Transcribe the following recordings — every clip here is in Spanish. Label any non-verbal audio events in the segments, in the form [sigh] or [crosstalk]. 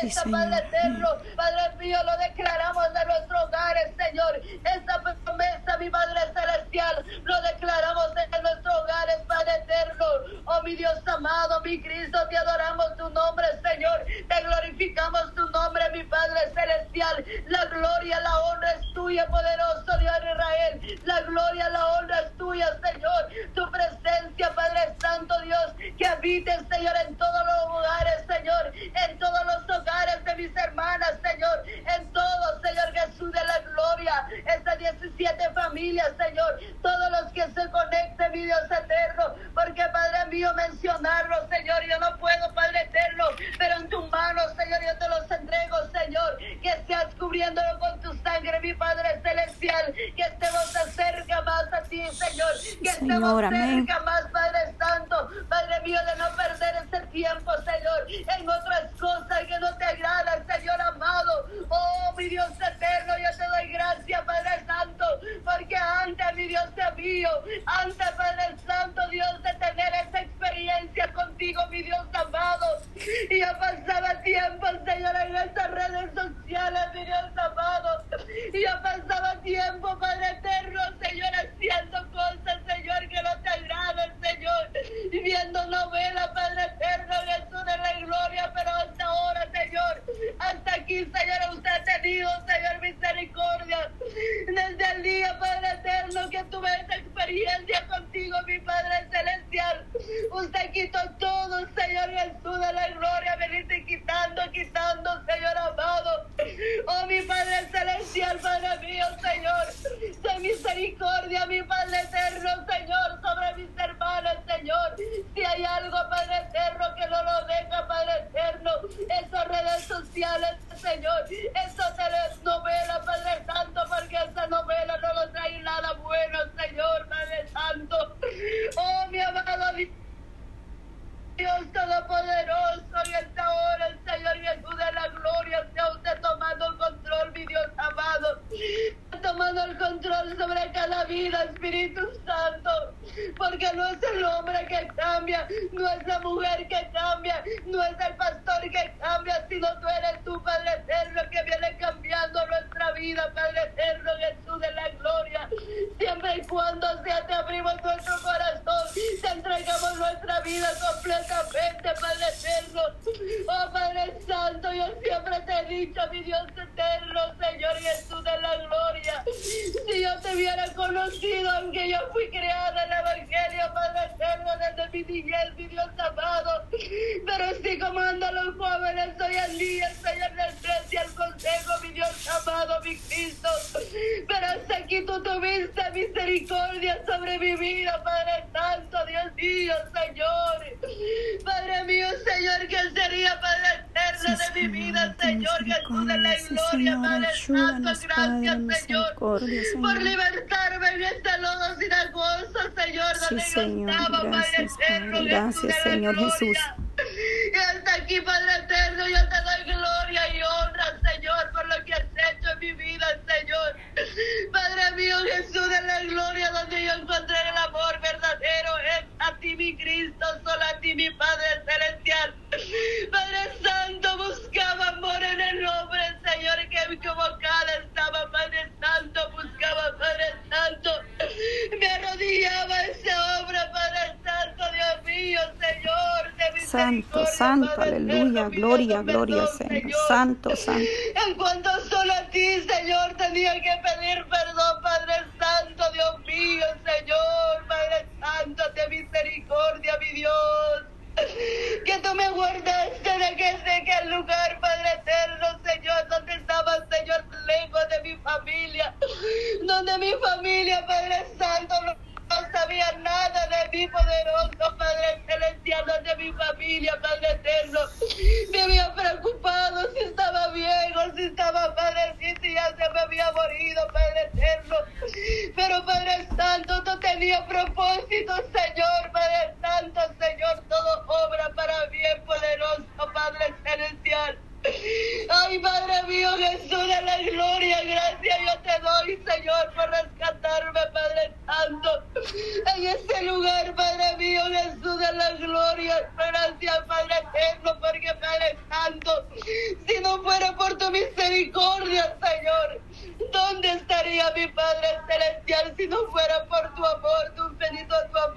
promesa, Padre eterno. Padre mío, lo declaramos de nuestros hogares, Señor. Esa promesa, mi Padre celestial, lo declaramos en nuestros hogares, Padre eterno. Oh, mi Dios amado, mi Cristo, te adoramos tu nombre, Señor. Te glorificamos tu nombre, mi Padre celestial. La gloria, la honra es tuya, poderoso Dios de Israel. La gloria, la honra es tuya, Señor. Tu presencia, Padre Santo Dios, que habite, Señor, en todos los lugares, Señor. En todos familias, Señor. Todos los que se conecten, mi Dios eterno. Porque, Padre mío, mencionarlo, Señor. Yo no puedo, Padre eterno. Pero en tus manos, Señor, yo te los entrego, Señor. Que seas cubriéndolo con tu sangre, mi Padre celestial. Que estemos cerca más a ti, Señor. Que estemos cerca más, Padre Santo. Padre mío, de no perder ese tiempo, Señor. En otras cosas que no te agradan, Señor amado. Oh, mi Dios eterno, yo te doy gracias, Padre Santo. Porque antes, mi Dios mío, antes, Padre Santo, Dios, de tener esa experiencia contigo, mi Dios amado. Y yo pasaba tiempo, Señor, en estas redes sociales, mi Dios amado. Y yo pasaba tiempo, Padre eterno, Señor, haciendo cosas, Señor, que no te agradan, Señor. Y viendo novelas, Padre eterno, Jesús de la gloria, pero hasta ahora, Señor, hasta aquí, Señor, tenido, Señor, misericordia. Desde el día, Padre eterno, que tuve esa experiencia contigo, mi Padre celestial. Usted quitó todo, Señor Jesús de la gloria, veniste quitando, quitando, Señor amado. Oh, mi Padre celestial, Padre mío, Señor. Ten misericordia, mi Padre eterno, Señor, sobre mis hermanas, Señor. Si hay algo, Padre eterno, que no lo deja, Padre eterno, esas redes sociales, Señor, esas vida, tú tuviste misericordia sobre mi vida, Padre Santo, Dios mío, Señor. Padre mío, Señor, que sería Padre eterno de mi vida, Señor, Jesús de la gloria, Padre Santo, gracias, Señor, por libertarme en este lodo sinagoso, Señor, donde yo estaba, Padre eterno, gracias, Señor Jesús. Y hasta aquí, Padre eterno, yo te doy gloria y honra, Señor, por lo que has hecho en mi vida, Señor. Padre mi Padre celestial. Padre Santo, buscaba amor en el hombre, Señor, que equivocada estaba, Padre Santo, buscaba, Padre Santo. Me arrodillaba esa obra, Padre Santo, Dios mío, Señor, de Santo, santo, aleluya, gloria, gloria, Señor. Santo, santo. En cuanto solo a ti, Señor, tenía que pedir perdón, Tenías propósito, Señor, Padre Santo, Señor, todo obra para bien, poderoso Padre Celestial mío, Jesús de la gloria, gracias yo te doy, Señor, por rescatarme, Padre Santo, en este lugar, Padre mío, Jesús de la gloria, gracias, Padre eterno, porque, Padre Santo, si no fuera por tu misericordia, Señor, ¿dónde estaría mi Padre celestial si no fuera por tu amor, tu infinito tu amor?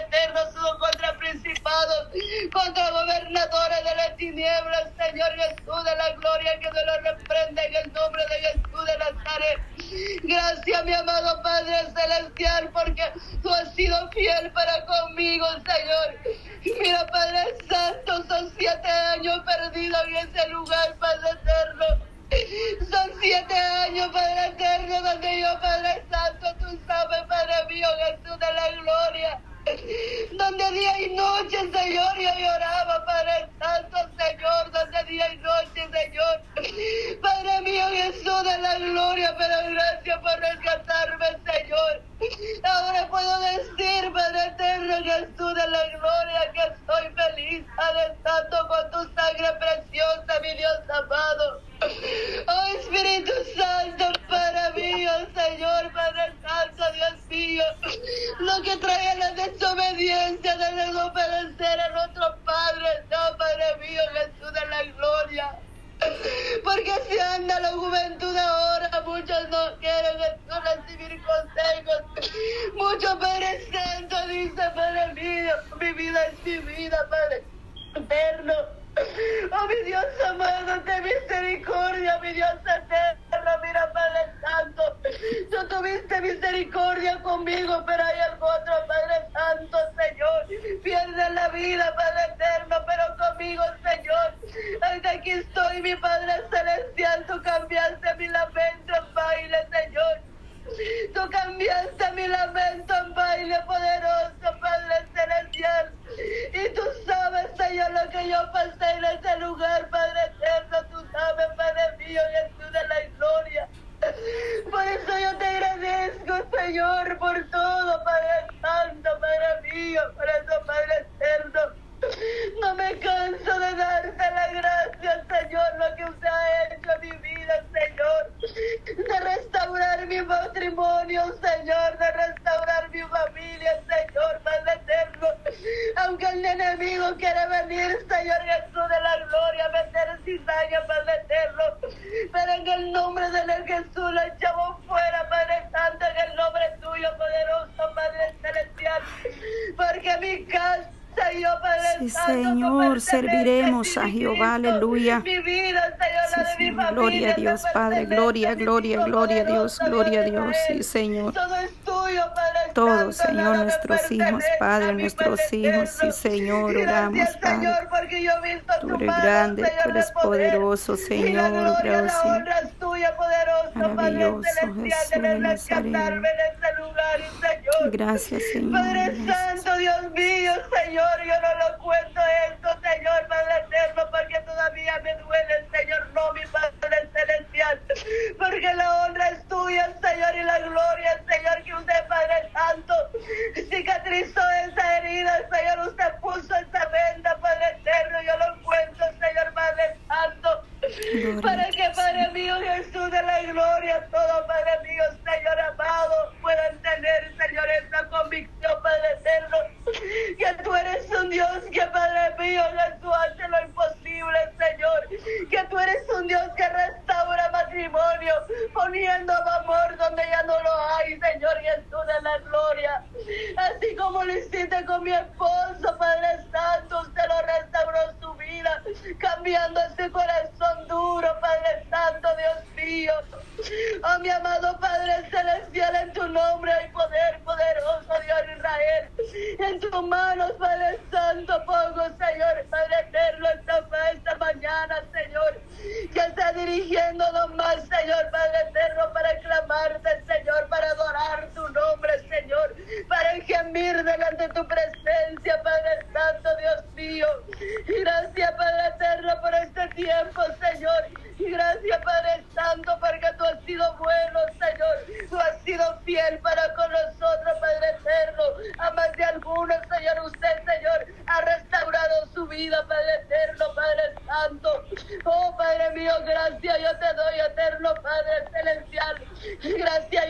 Eterno, contra principados, contra gobernadores de las tinieblas, Señor Jesús de la gloria, que se lo reprende en el nombre de Jesús de Nazaret. Gracias, mi amado Padre Celestial, porque tú has sido fiel para conmigo, Señor. Mira, Padre Santo, son siete años perdidos en ese lugar, Padre Eterno. Son siete años, Padre Eterno, donde yo, Padre Santo, tú sabes, Padre mío, Jesús de la gloria. [laughs] Donde día y noche, Señor, yo lloraba, Padre Santo, Señor, donde día y noche, Señor. Padre mío, Jesús de la gloria, pero gracias por rescatarme, Señor. Ahora puedo decir, Padre eterno, Jesús de la gloria, que soy feliz, Padre Santo, con tu sangre preciosa, mi Dios amado. Oh Espíritu Santo, para mí, oh Señor, Padre Santo, Dios mío, lo que trae la desobediencia de desobedecer a nuestro aquí estoy, mi Padre celestial. Tú cambiaste mi lamento en baile, Señor. Tú cambiaste mi lamento en baile poderoso, Padre Celestial. Y tú sabes, Señor, lo que yo pasé en ese lugar, Padre Señor Jesús de la gloria, meter cizaña, Padre eterno. Pero en el nombre del Jesús lo echamos fuera, Padre Santo, en el nombre tuyo, poderoso, Padre celestial. Porque mi casa Señor, Padre Sí, Santo, Señor, serviremos a Jehová, aleluya. Mi vida, Señor, Sí, la de mi Señor, familia. gloria a Dios, Padre, gloria, gloria, gloria a Dios, gloria a Dios, sí. Señor. Todo es tuyo, Padre Todo, Santo, Señor, nuestros hijos, Padre, nuestros hijos, sí. Señor, oramos, Padre. Tú eres grande, tú eres poder. poderoso, Señor, gracias. Maravilloso, Jesús de Nazaret. este. Gracias, Señor. Padre. Santo, Dios mío, Señor, yo no lo cuento esto, Señor, Padre eterno, porque todavía me duele, Señor, no, mi Padre celestial, porque la honra es tuya, Señor, y la gloria, Señor, que usted, Padre Santo, cicatrizó esa herida, Señor, usted puso esa venda, Padre eterno, yo lo cuento, Señor, Padre Santo, Gloria para a que, Dios, Padre mío, Jesús de la gloria, todo, Padre mío, Señor amado, puedan tener, Señor, esa convicción, Padre eterno, que tú eres un Dios que, Padre mío, Jesús hace lo imposible, Señor, que tú eres un Dios que restaura poniendo amor donde ya no lo hay, Señor Jesús de la gloria, así como lo hiciste con mi esposo, Padre Santo, usted lo restauró su vida, cambiando ese corazón duro, Padre Santo, Dios mío. Oh, mi amado Padre Celestial, en tu nombre hay poder poderoso, Dios Israel. En tus manos, Padre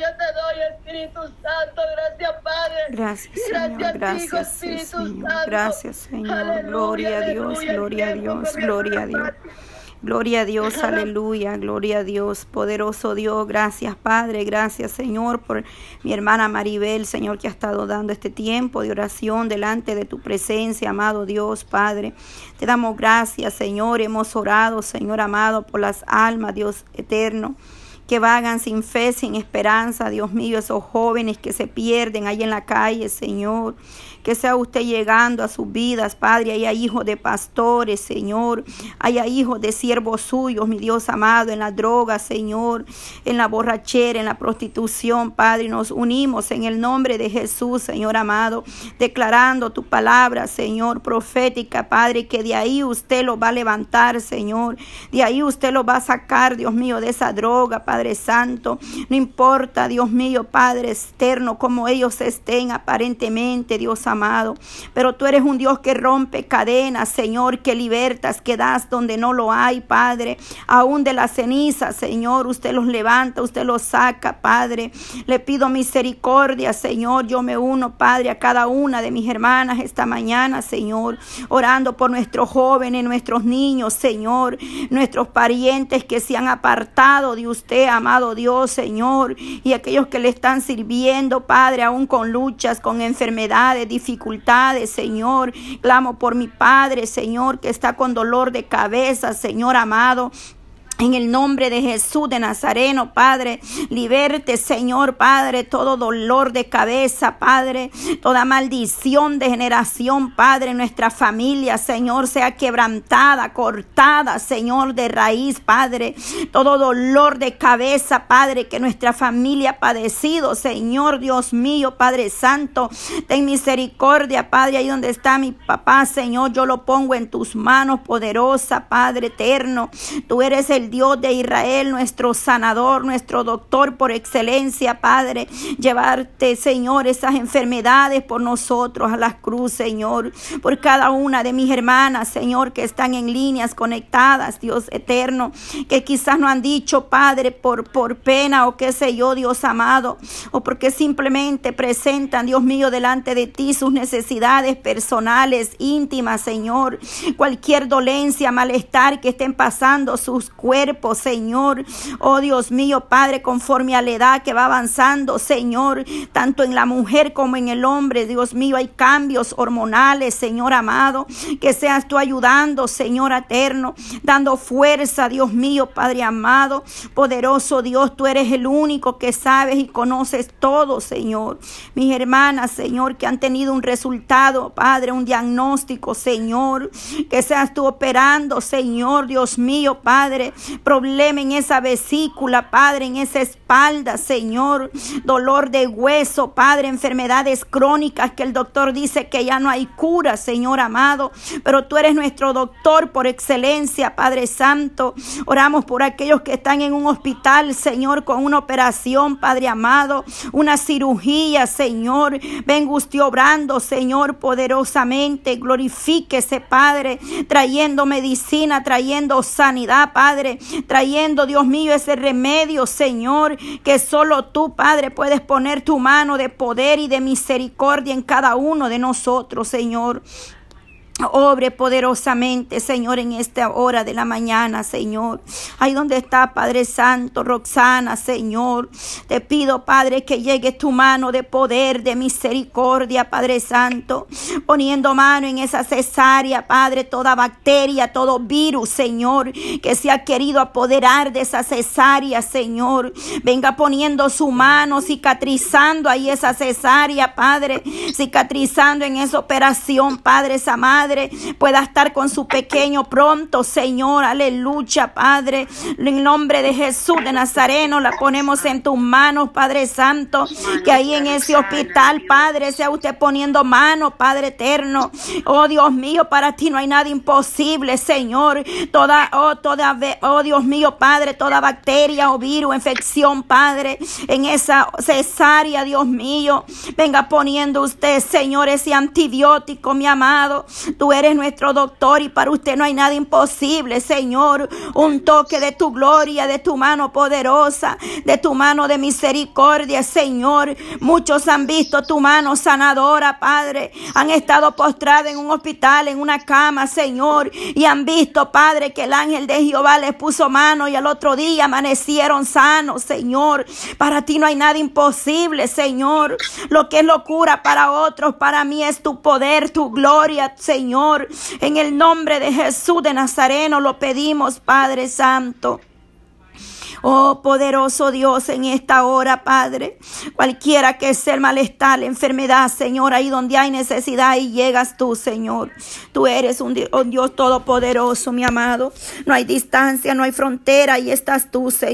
yo te doy, Espíritu Santo. Gracias, Padre. Gracias, Señor. Gracias, Hijo, Espíritu Señor. Santo. Gracias, Señor. gloria a Dios, gloria a Dios, gloria a Dios. Gloria a Dios, aleluya, gloria a Dios, poderoso Dios, gracias Padre, gracias Señor por mi hermana Maribel, Señor, que ha estado dando este tiempo de oración delante de tu presencia, amado Dios, Padre. Te damos gracias, Señor, hemos orado, Señor amado, por las almas, Dios eterno que vagan sin fe, sin esperanza, Dios mío, esos jóvenes que se pierden ahí en la calle, Señor que sea usted llegando a sus vidas, Padre. Haya hijos de pastores, Señor. Haya hijos de siervos suyos, mi Dios amado, en la droga, Señor, en la borrachera, en la prostitución, Padre. Nos unimos en el nombre de Jesús, Señor amado, declarando tu palabra, Señor, profética, Padre, que de ahí usted lo va a levantar, Señor. De ahí usted lo va a sacar, Dios mío, de esa droga, Padre Santo. No importa, Dios mío, Padre externo, como ellos estén aparentemente, Dios amado. Pero tú eres un Dios que rompe cadenas, Señor, que libertas, que das donde no lo hay, Padre. Aún de las cenizas, Señor, usted los levanta, usted los saca, Padre. Le pido misericordia, Señor. Yo me uno, Padre, a cada una de mis hermanas esta mañana, Señor, orando por nuestros jóvenes, nuestros niños, Señor, nuestros parientes que se han apartado de usted, amado Dios, Señor, y aquellos que le están sirviendo, Padre, aún con luchas, con enfermedades, dificultades, Señor. Clamo por mi Padre, Señor, que está con dolor de cabeza, Señor amado. En el nombre de Jesús de Nazareno, Padre, liberte, Señor, Padre, todo dolor de cabeza, Padre, toda maldición de generación, Padre, nuestra familia, Señor, sea quebrantada, cortada, Señor, de raíz, Padre, todo dolor de cabeza, Padre, que nuestra familia ha padecido, Señor, Dios mío, Padre Santo, ten misericordia, Padre, ahí donde está mi papá, Señor, yo lo pongo en tus manos, poderosa, Padre eterno, tú eres el Dios de Israel, nuestro sanador, nuestro doctor por excelencia, Padre. Llevarte, Señor, esas enfermedades por nosotros a la cruz, Señor. Por cada una de mis hermanas, Señor, que están en líneas conectadas, Dios eterno. Que quizás no han dicho, Padre, por, por pena o qué sé yo, Dios amado. O porque simplemente presentan, Dios mío, delante de ti sus necesidades personales, íntimas, Señor. Cualquier dolencia, malestar que estén pasando sus cuerpos Señor. Oh Dios mío, Padre, conforme a la edad que va avanzando, Señor, tanto en la mujer como en el hombre, Dios mío, hay cambios hormonales, Señor amado, que seas tú ayudando, Señor eterno, dando fuerza, Dios mío, Padre amado, poderoso Dios, tú eres el único que sabes y conoces todo, Señor. Mis hermanas, Señor, que han tenido un resultado, Padre, un diagnóstico, Señor, que seas tú operando, Señor, Dios mío, Padre, problema en esa vesícula, Padre, en esa espalda, Señor, dolor de hueso, Padre, enfermedades crónicas que el doctor dice que ya no hay cura, Señor amado, pero tú eres nuestro doctor por excelencia, Padre Santo. Oramos por aquellos que están en un hospital, Señor, con una operación, Padre amado, una cirugía, Señor. Venga usted obrando, Señor, poderosamente. Glorifíquese, Padre, trayendo medicina, trayendo sanidad, Padre trayendo, Dios mío, ese remedio, Señor, que solo tú, Padre, puedes poner tu mano de poder y de misericordia en cada uno de nosotros, Señor. Obre poderosamente, Señor, en esta hora de la mañana, Señor. Ahí donde está, Padre Santo, Roxana, Señor. Te pido, Padre, que llegue tu mano de poder, de misericordia, Padre Santo. Poniendo mano en esa cesárea, Padre, toda bacteria, todo virus, Señor, que se ha querido apoderar de esa cesárea, Señor. Venga poniendo su mano, cicatrizando ahí esa cesárea, Padre. Cicatrizando en esa operación, Padre, esa madre Pueda estar con su pequeño pronto, Señor. Aleluya, Padre. En nombre de Jesús de Nazareno, la ponemos en tus manos, Padre Santo. Que ahí en ese hospital, Padre, sea usted poniendo mano, Padre eterno. Oh Dios mío, para ti no hay nada imposible, Señor. Toda, oh, toda, oh Dios mío, Padre, toda bacteria o virus, infección, Padre, en esa cesárea, Dios mío. Venga poniendo usted, Señor, ese antibiótico, mi amado. Tú eres nuestro doctor y para usted no hay nada imposible, Señor. Un toque de tu gloria, de tu mano poderosa, de tu mano de misericordia, Señor. Muchos han visto tu mano sanadora, Padre. Han estado postrados en un hospital, en una cama, Señor, y han visto, Padre, que el ángel de Jehová les puso mano y al otro día amanecieron sanos, Señor. Para ti no hay nada imposible, Señor. Lo que es locura para otros, para mí es tu poder, tu gloria, Señor. En el nombre de Jesús de Nazareno lo pedimos, Padre Santo. Oh poderoso Dios, en esta hora, Padre, cualquiera que sea el malestar, la enfermedad, Señor, ahí donde hay necesidad, y llegas tú, Señor. Tú eres un Dios, un Dios todopoderoso, mi amado. No hay distancia, no hay frontera, y estás tú, Señor.